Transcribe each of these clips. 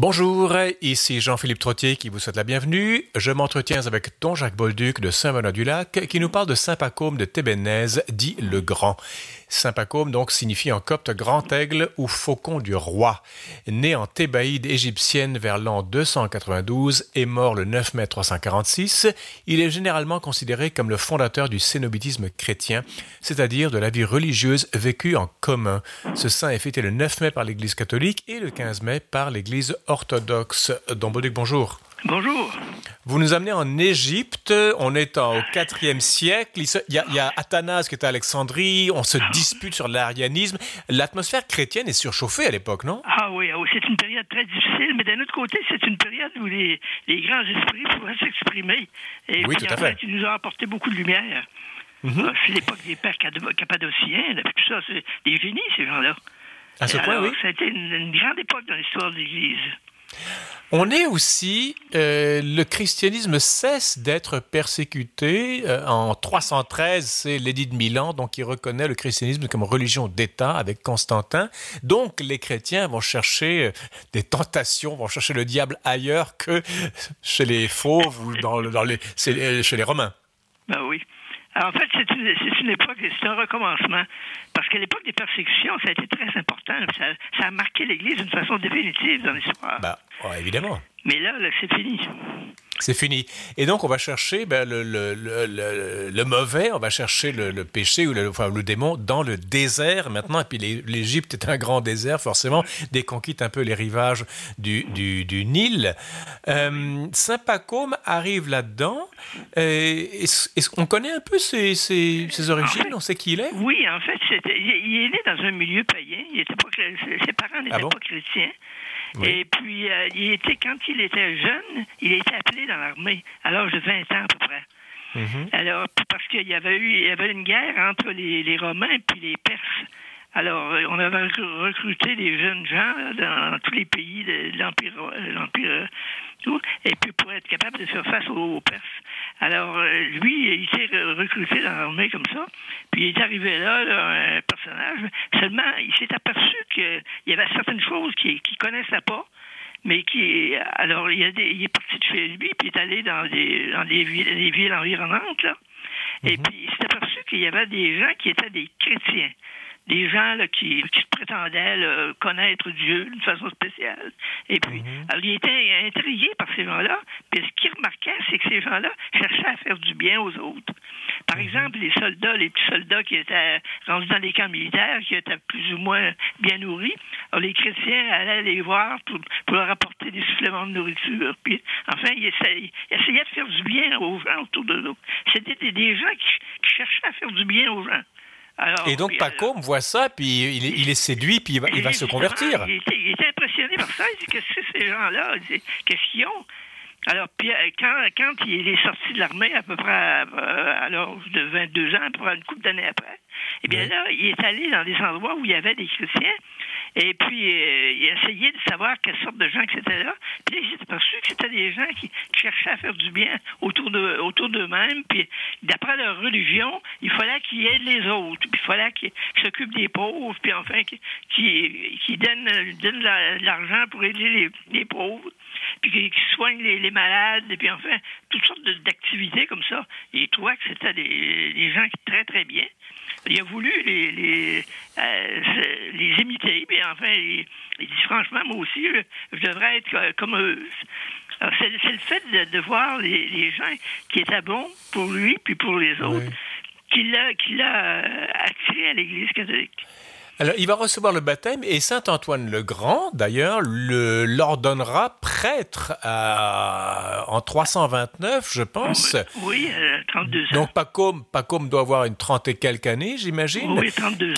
Bonjour, ici Jean-Philippe Trottier qui vous souhaite la bienvenue. Je m'entretiens avec Don Jacques Bolduc de Saint-Benoît-du-Lac qui nous parle de Saint Pacôme de Tébénèse, dit le Grand. Saint Pacôme donc signifie en copte grand aigle ou faucon du roi. Né en Thébaïde égyptienne vers l'an 292 et mort le 9 mai 346, il est généralement considéré comme le fondateur du cénobitisme chrétien, c'est-à-dire de la vie religieuse vécue en commun. Ce saint est fêté le 9 mai par l'Église catholique et le 15 mai par l'Église orthodoxe. Don bonjour. Bonjour. Vous nous amenez en Égypte, on est au IVe siècle, il y, a, il y, a, Athanase qui est à Alexandrie, on se dispute sur l'arianisme. L'atmosphère chrétienne est surchauffée à l'époque, non? Ah oui, ah c'est une période très difficile, mais d'un autre côté, c'est une période où les, les grands esprits pourraient s'exprimer. Et oui, puis, tout à en fait. fait, ils nous ont apporté beaucoup de lumière. Mhm. Ah, C'est l'époque des pères cappadociens, tout ça, c'est des génies, ces gens-là. À ce point, Alors, oui. Ça a été une, une grande époque dans l'histoire de l'Église. On est aussi, euh, le christianisme cesse d'être persécuté. Euh, en 313, c'est l'édit de Milan, donc qui reconnaît le christianisme comme religion d'État avec Constantin. Donc les chrétiens vont chercher euh, des tentations, vont chercher le diable ailleurs que chez les fauves ou dans, le- dans les, chez les Romains. Ben oui. Alors, en fait, c'est une, c'est une époque, c'est un recommencement. Parce que l'époque des persécutions, ça a été très important. Ça, ça a marqué l'Église d'une façon définitive dans l'histoire. Bah, ouais, évidemment. Mais là, là c'est fini. C'est fini. Et donc, on va chercher ben, le, le, le, mauvais, on va chercher le, péché ou le, enfin, le démon dans le désert maintenant. Et puis, l'Égypte est un grand désert, forcément, dès qu'on quitte un peu les rivages du, du, du Nil. Euh, Saint Pacôme arrive là-dedans. Euh, est-ce- est-ce qu'on connaît un peu ses, ses, ses origines? On sait qui il est? Oui, en fait, il est né dans un milieu païen. Il était pas, ses parents n'étaient Ah bon? pas chrétiens. Oui. Et puis, euh, il était, quand il était jeune, il a été appelé dans l'armée à l'âge de 20 ans à peu près. Mhm. Alors, parce qu'il y avait eu il y avait une guerre entre les, les Romains et puis les Perses. Alors, euh, on avait recru- recruté des jeunes gens dans tous les pays de l'Empire, euh, l'Empire, euh, et puis pour être capable de faire face aux, Perses. Alors, lui, il s'est re- recruté dans l'armée comme ça, puis il est arrivé là, là, un personnage, seulement il s'est aperçu qu'il y avait certaines choses qu'il ne connaissait pas, mais qui alors il, a des- il est parti de chez lui puis il est allé dans des dans des villes, des villes environnantes là. Et puis il s'est aperçu qu'il y avait des gens qui étaient des chrétiens. Des gens là, qui, qui se prétendaient là, connaître Dieu d'une façon spéciale. Et puis, alors, il était intrigué par ces gens-là. Puis ce qu'il remarquait, c'est que ces gens-là cherchaient à faire du bien aux autres. Par exemple, les soldats, les petits soldats qui étaient rendus dans les camps militaires, qui étaient plus ou moins bien nourris, alors les chrétiens allaient les voir pour, pour leur apporter des suppléments de nourriture. Puis, enfin, ils essayaient, ils essayaient de faire du bien aux gens autour de nous. C'était des, des gens qui, qui cherchaient à faire du bien aux gens. Alors, Et donc, puis, Pacôme voit ça, puis il est, il est séduit, puis il va, il va se convertir. Il était, il était impressionné par ça. Il dit Qu'est-ce que ces gens-là? Qu'est-ce qu'ils ont? Alors, puis, euh, quand, quand il est sorti de l'armée, à peu près à, euh, à l'âge de 22 ans, à peu près une couple d'années après, eh bien Oui. là, il est allé dans des endroits où il y avait des chrétiens, et puis euh, essayé de savoir quelle sorte de gens que c'était là. Puis s'est aperçu que c'était des gens qui, cherchaient à faire du bien autour de autour d'eux-mêmes. Puis d'après leur religion, il fallait qu'ils aident les autres. Puis il fallait qu'ils s'occupent des pauvres. Puis enfin, qu'ils qu'ils donnent, donnent de l'argent pour aider les, pauvres. Puis qu'ils soignent les, malades. Et puis enfin, toutes sortes d'activités comme ça. Et il trouvait que c'était des, des gens qui très très bien. Il a voulu les, les, euh, les imiter. Puis enfin, il, il dit franchement, moi aussi, je, je devrais être co- comme eux. Alors, C'est le fait de, de voir les, les gens qui étaient bons pour lui puis pour les autres Oui. qui l'a qui l'a euh, attiré à l'Église catholique. Alors, il va recevoir le baptême et Saint Antoine le Grand, d'ailleurs, le- l'ordonnera prêtre à- en 329, je pense. Oui, euh, 32 ans. Donc, Pacôme, Pacôme doit avoir une trente et quelques années, j'imagine. oui, 32 ans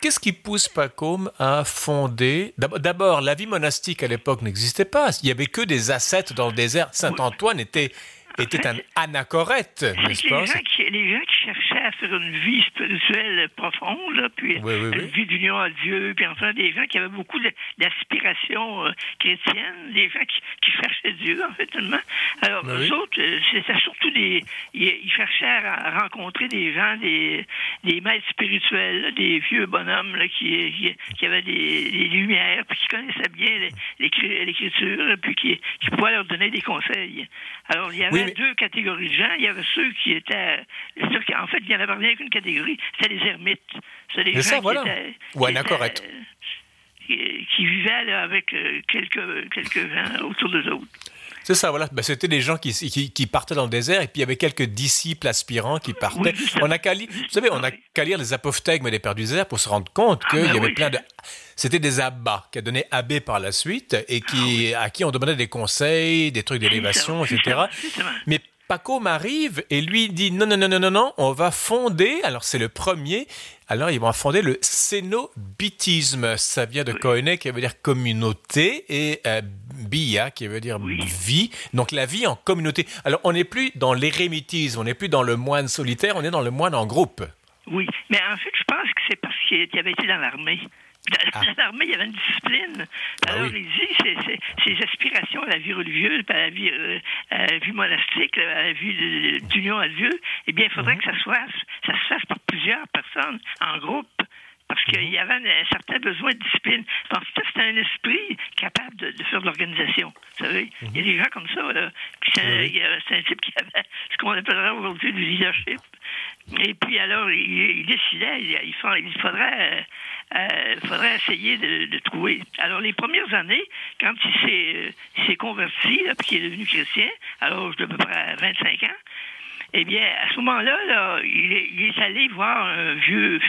Qu'est-ce- qui pousse Pacôme à fonder? D'ab- D'abord, la vie monastique à l'époque n'existait pas. Il y avait que des ascètes dans le désert. Saint Antoine était était un anachorète, n'est-ce pas? Les gens, qui, les gens qui cherchaient à faire une vie spirituelle profonde, puis une vie d'union à Dieu, puis enfin des gens qui avaient beaucoup d'aspirations euh, chrétiennes, des gens qui, cherchaient Dieu, en fait, tellement. Alors, eux autres, euh, c'était surtout des... Ils, cherchaient à rencontrer des gens, des, des maîtres spirituels, des vieux bonhommes qui, qui, avaient des, lumières, puis qui connaissaient bien l'écriture, puis qui, qui pouvaient leur donner des conseils. Alors, il y avait deux catégories de gens. Il y avait ceux qui étaient. En fait, il n'y en avait rien qu'une catégorie. C'était les ermites. C'était les gens qui étaient. Ou un accorette. Qui, vivaient avec euh, quelques, quelques gens autour d'eux autres. C'est ça, voilà. Ben, c'était des gens qui, qui, partaient dans le désert et puis il y avait quelques disciples aspirants qui partaient. on a qu'à lire, vous savez, on a qu'à lire les apophthegmes des Pères du désert pour se rendre compte ah, qu'il y ben avait plein de. C'était des abbats qui a donné abbé par la suite et qui, ah à qui on demandait des conseils, des trucs d'élévation, etc. Mais Paco m'arrive et lui dit non, non, non, non, non, non, on va fonder, alors c'est le premier, alors ils vont fonder le cénobitisme. Ça vient de Koine qui veut dire communauté et euh, bia qui veut dire vie. Donc la vie en communauté. Alors on n'est plus dans l'érémitisme, on n'est plus dans le moine solitaire, on est dans le moine en groupe. Oui, mais en fait je pense que c'est parce qu'il avait été dans l'armée. Dans ah. l'armée, il y avait une discipline. Ah Alors, il dit ses, aspirations à la vie religieuse, à la vie, euh, à la vie monastique, à la vie d'union à Dieu, eh bien, il faudrait mhm. que ça, soit, ça se fasse par plusieurs personnes, en groupe parce qu'il mhm. y avait un, certain besoin de discipline. Parce que c'était un esprit capable de, faire de l'organisation. Vous savez, il y a mhm. des gens comme ça. Là, c'est un type qui avait ce qu'on appellerait aujourd'hui du leadership. Et puis alors, il, décidait, il, il faudrait euh, il faudrait essayer de, trouver. Alors, les premières années, quand il s'est converti, puis qu'il est devenu chrétien, à l'âge de peu près 25 ans, eh bien, à ce moment-là, là, il, est, allé voir un vieux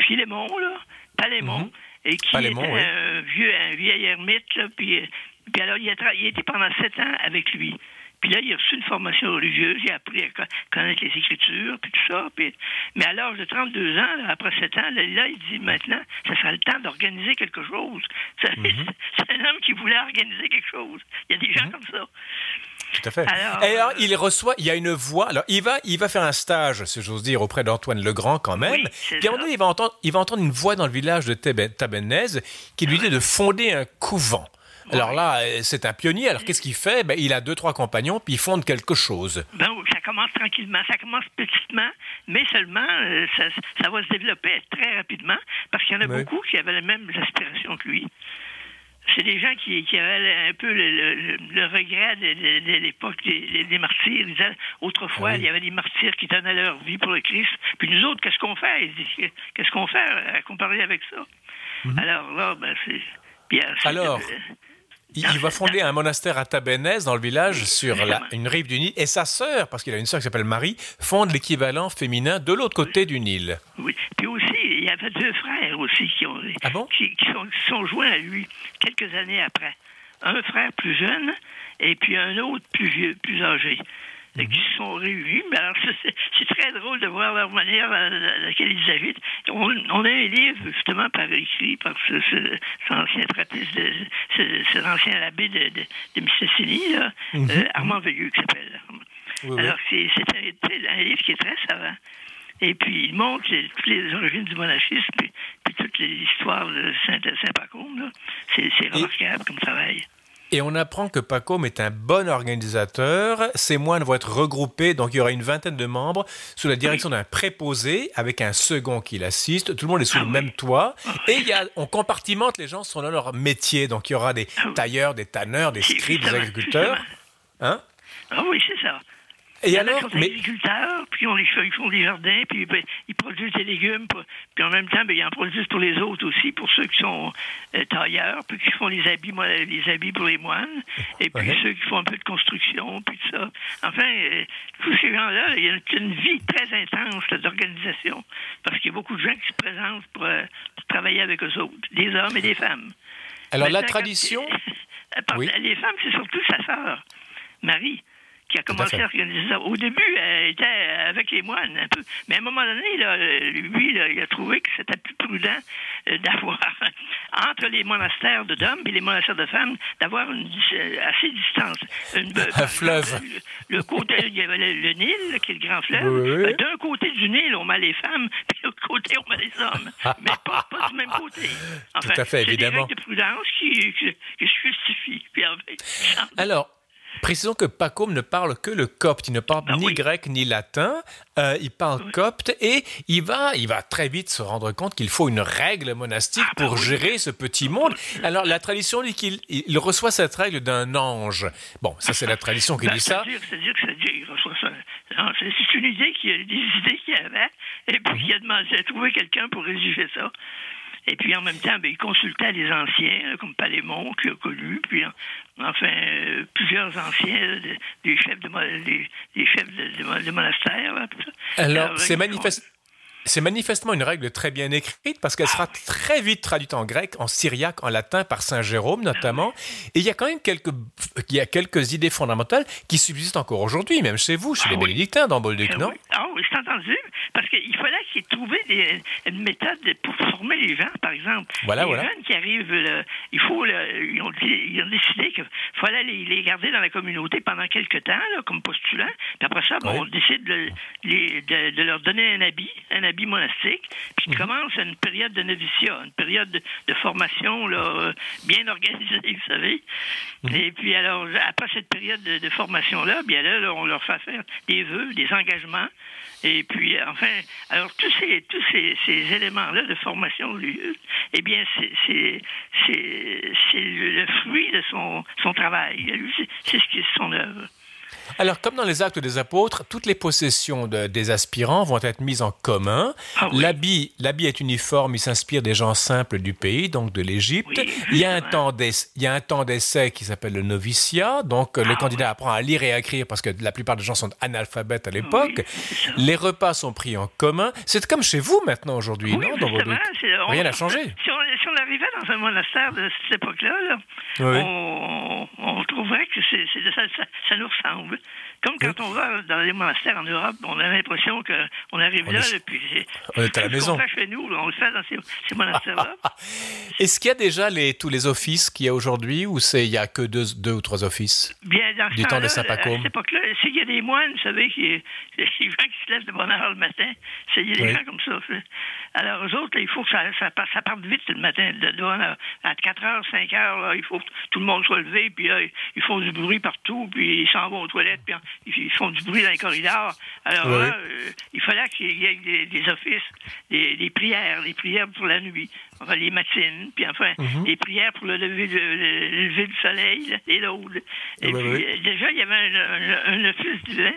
Philémon, là, Palémon, mhm. et qui était un, vieux, un vieil ermite, puis, puis alors, il a, il a été pendant sept ans avec lui. Puis là, il a reçu une formation religieuse, il a appris à connaître les Écritures, puis tout ça. Puis... Mais à l'âge de 32 ans, après 7 ans, là, il dit maintenant, ça sera le temps d'organiser quelque chose. Mhm. C'est un homme qui voulait organiser quelque chose. Il y a des gens mhm. comme ça. Tout à fait. Alors, Et alors, il reçoit, il y a une voix. Alors, il va, il va faire un stage, si j'ose dire, auprès d'Antoine Legrand quand même. Puis donné, il va, entendre, il va entendre une voix dans le village de Tabenez qui lui dit de fonder un couvent. Alors là, euh, c'est un pionnier. Alors qu'est-ce qu'il fait? Ben, Il a deux, trois compagnons, puis il fonde quelque chose. Ben, ça commence tranquillement, ça commence petitement, mais seulement euh, ça, va se développer très rapidement, parce qu'il y en a beaucoup qui avaient les mêmes aspirations que lui. C'est des gens qui, avaient un peu le, regret de, l'époque des, martyrs. Ils disaient, autrefois, il y avait des martyrs qui donnaient leur vie pour le Christ. Puis nous autres, qu'est-ce qu'on fait? Qu'est-ce qu'on fait à comparer avec ça? Mhm. Alors là, ben, c'est. Alors, il, va fonder un monastère à Tabenez, dans le village, sur une rive du Nil. Et sa sœur, parce qu'il a une sœur qui s'appelle Marie, fonde l'équivalent féminin de l'autre côté du Nil. Oui. Puis aussi, il y avait deux frères aussi qui, ont, ah qui, sont, joints à lui quelques années après. Un frère plus jeune et puis un autre plus vieux, plus âgé qui se sont réunis. Mais alors, c'est très drôle de voir leur manière à, laquelle ils habitent. On, a un livre, justement, par écrit par ce, ce, ancien trappiste, cet ancien abbé de, de, de Mistassini, là, mhm. euh, Armand Veilleux, qui s'appelle. alors, c'est un, un, livre qui est très savant. Et puis, il montre toutes les origines du monachisme, puis, puis toute l'histoire de Saint-Pacôme. C'est remarquable comme travail. Et on apprend que Pacôme est un bon organisateur. Ces moines vont être regroupés, donc il y aura une vingtaine de membres, sous la direction d'un préposé, avec un second qui l'assiste. Tout le monde est sous le même toit. Et il y a, on compartimente les gens selon leur métier. Donc il y aura des tailleurs, des tanneurs, des scribes, des agriculteurs. Hein? Ah oui, c'est ça. Et alors, mais... agriculteurs, puis on les, ils font des jardins, puis ben, ils produisent des légumes, puis en même temps, ben, ils en produisent pour les autres aussi, pour ceux qui sont euh, tailleurs, puis qui font les habits, les habits pour les moines, et puis ceux qui font un peu de construction, puis tout ça. Enfin, euh, tous ces gens-là, il y a une, vie très intense d'organisation, parce qu'il y a beaucoup de gens qui se présentent pour, euh, travailler avec eux autres, des hommes et des femmes. Alors la tradition... Les femmes, c'est surtout sa sœur, Marie qui a commencé à, organiser ça. Au début, elle était avec les moines un peu. Mais à un moment donné, là, lui, il a trouvé que c'était plus prudent euh, d'avoir, entre les monastères d'hommes et les monastères de femmes, d'avoir une assez distance. un fleuve. Le, côté, il y avait le, Nil, qui est le grand fleuve. D'un côté du Nil, on met les femmes, puis de l'autre côté, on met les hommes. mais pas, pas, du même côté. Enfin, Tout à fait, évidemment. C'est des de prudence qui, qui, qui se justifient. Puis, Alors, Précisons que Pacôme ne parle que le copte, il ne parle ah ni grec ni latin, euh, il parle copte et il va, il va très vite se rendre compte qu'il faut une règle monastique ah, bah pour gérer ce petit monde. Alors la tradition dit qu'il il reçoit cette règle d'un ange. Bon, ça c'est la tradition qui bah, dit ça. C'est-à-dire qu'il reçoit ça. C'est une idée qui a des idées qu'il avait et puis il a demandé à trouver quelqu'un pour rédiger ça. Et puis en même temps, ben, il consultait les anciens, comme Palémon, qu'il a connu, puis enfin euh, plusieurs anciens, des chefs de, des, chefs de, monastères. Alors, c'est manifeste. C'est manifestement une règle très bien écrite parce qu'elle sera très vite traduite en grec, en syriaque, en latin par Saint Jérôme notamment. Et il y a quand même quelques, il y a quelques idées fondamentales qui subsistent encore aujourd'hui, même chez vous, chez les ah bénédictins dans Bolduc, non? Ah oui, c'est entendu. Parce qu'il fallait qu'ils trouvent des, une méthode pour former les gens, par exemple. Voilà, les voilà. jeunes qui arrivent, il faut, ils, ont, ils, ont, décidé qu'il fallait les, garder dans la communauté pendant quelques temps, comme postulants. Puis après ça, on décide de, de, de, leur donner un habit, un habit monastique, puis mhm. commence une période de noviciat, une période de, formation là, bien organisée, vous savez. Mhm. Et puis alors, après cette période de, formation-là, bien là, on leur fait faire des vœux, des engagements. Et puis, enfin, alors tous ces, tous ces, ces éléments-là de formation, eh bien, c'est le fruit de son, son travail. C'est ce qui est son œuvre. Alors, comme dans les actes des apôtres, toutes les possessions des aspirants vont être mises en commun. Ah l'habit, l'habit est uniforme, il s'inspire des gens simples du pays, donc de l'Égypte. il, y a un temps il y a un temps d'essai qui s'appelle le noviciat, donc le ah candidat apprend à lire et à écrire parce que la plupart des gens sont analphabètes à l'époque. les repas sont pris en commun. C'est comme chez vous maintenant aujourd'hui, non dans Rien n'a changé. Si on, arrivait dans un monastère de cette époque-là, on, on, que c'est, ça, ça nous ressemble. Comme quand on va dans les monastères en Europe, on a l'impression qu'on arrive là, et puis on est à la maison. On fait chez nous, on le fait dans ces, monastères-là. Est-ce qu'il y a déjà les, tous les offices qu'il y a aujourd'hui, ou il n'y a que deux, deux ou trois offices Bien, dans du temps, de Saint-Pacôme? À cette époque-là, s'il y a des moines, vous savez, qui, les gens qui se lèvent de bonne heure le matin, il y a des gens comme ça. Alors, eux autres, il faut que ça, ça, ça, parte vite le matin. De, de, à 4 h, 5 h, il faut que tout le monde soit levé, puis ils font du bruit partout, puis ils s'en vont aux toilettes, puis ils font du bruit dans les corridors. Alors là, euh, il fallait qu'il y ait des, offices, des, prières, des prières pour la nuit, enfin les matines, puis enfin mhm. des prières pour le lever, du soleil et l'aude. Et puis euh, déjà, il y avait un, office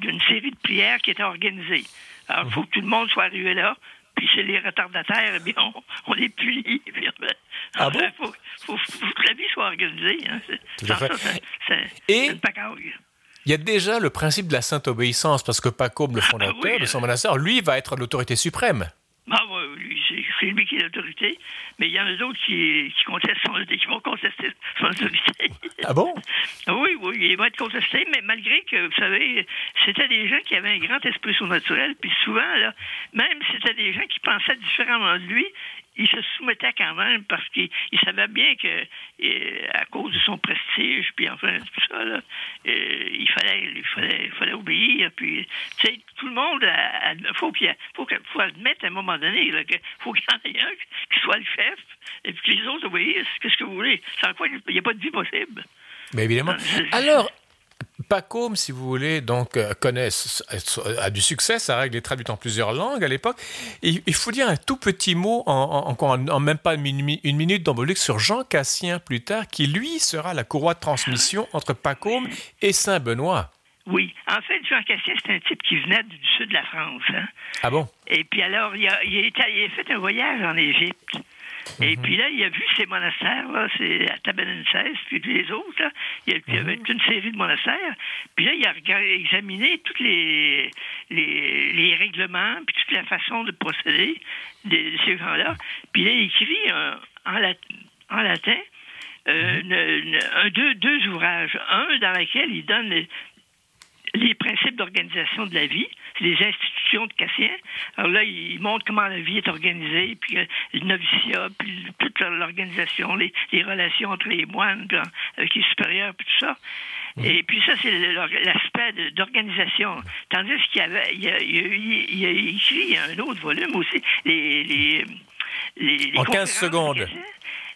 d'une série de prières qui était organisée. Alors, il faut que tout le monde soit arrivé là. Puis chez les retardataires, eh bien, on, les punit. Puis, ah bon? Il faut, faut, que la vie soit organisée. Hein. Tout à fait. c'est une pacaille. Il y a déjà le principe de la sainte obéissance, parce que Pacôme, le ah, fondateur de son monastère, lui, va être l'autorité suprême. Ah oui, c'est lui qui est l'autorité, mais il y en a d'autres qui, qui, contestent son, qui vont contester son autorité. Ah bon? oui, oui, il va être contesté, mais malgré que, vous savez, c'était des gens qui avaient un grand esprit surnaturel, puis souvent, là, même c'était des gens qui pensaient différemment de lui, il se soumettait quand même parce qu'il savait bien que, euh, à cause de son prestige, puis enfin, tout ça, là, euh, il, fallait, il, fallait, il fallait obéir. Puis, tu sais, tout le monde, il faut qu'il faut, faut admettre à un moment donné qu'il faut qu'il y en ait un qui soit le chef et puis que les autres obéissent. Qu'est-ce que vous voulez? Sans quoi, il n'y a pas de vie possible. Mais évidemment. Alors, Pacôme, si vous voulez, donc euh, connaît, a du succès, sa règle est traduite en plusieurs langues à l'époque. Il faut dire un tout petit mot, en, en, même pas une, minute dans sur Jean Cassien plus tard, qui lui sera la courroie de transmission entre Pacôme et Saint-Benoît. Oui. En fait, Jean Cassien, c'est un type qui venait du sud de la France. Hein. Ah bon? Et puis alors, il a, il a fait un voyage en Égypte. Et mhm. puis là, il a vu ces monastères, là, c'est à Tabenenses, puis les autres, là. Il, y avait mhm. une série de monastères. Puis là, il a examiné tous les, les, règlements, puis toute la façon de procéder de, ces gens-là. Puis là, il écrit en, latin, un, deux, deux ouvrages. Un dans lequel il donne les, les principes d'organisation de la vie, les institutions de Cassien. Alors là, il montre comment la vie est organisée, puis euh, le noviciat, puis toute l'organisation, les, relations entre les moines, puis, avec les supérieurs, puis tout ça. Mhm. Et puis ça, c'est l'aspect d'organisation. Tandis qu'il y avait, il a, il, a, écrit un autre volume aussi, les, les, les, en 15 secondes.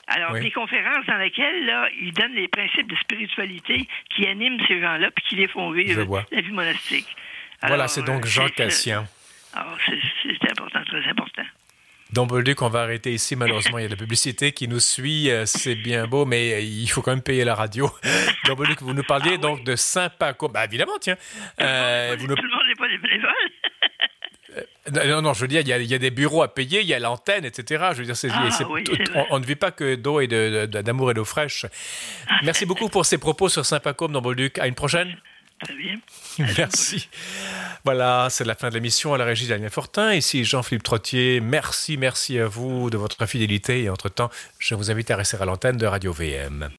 Alors, des conférences dans lesquelles là, ils donnent les principes de spiritualité qui animent ces gens-là puis qui les font vivre la vie monastique. Voilà, c'est donc Jean Cassien. Alors, c'est important, très important. Bolduc, on va arrêter ici. Malheureusement, il y a de la publicité qui nous suit. Euh, c'est bien beau, mais il faut quand même payer la radio. Bolduc, vous nous parliez ah donc de Saint-Paco. Bah, évidemment, tiens. Euh, vous Tout le monde n'est pas des bénévoles. Euh, non, non, je veux dire, il y, a, des bureaux à payer, il y a l'antenne, etc. Je veux dire, ah on, ne vit pas que d'eau et d'amour et d'eau fraîche. Merci beaucoup pour ces propos sur Saint-Pacôme dans Bolduc. À une prochaine. Merci. Voilà, c'est la fin de l'émission à la régie Daniel Fortin. Ici Jean-Philippe Trottier. Merci, merci à vous de votre fidélité. Et entre-temps, je vous invite à rester à l'antenne de Radio VM.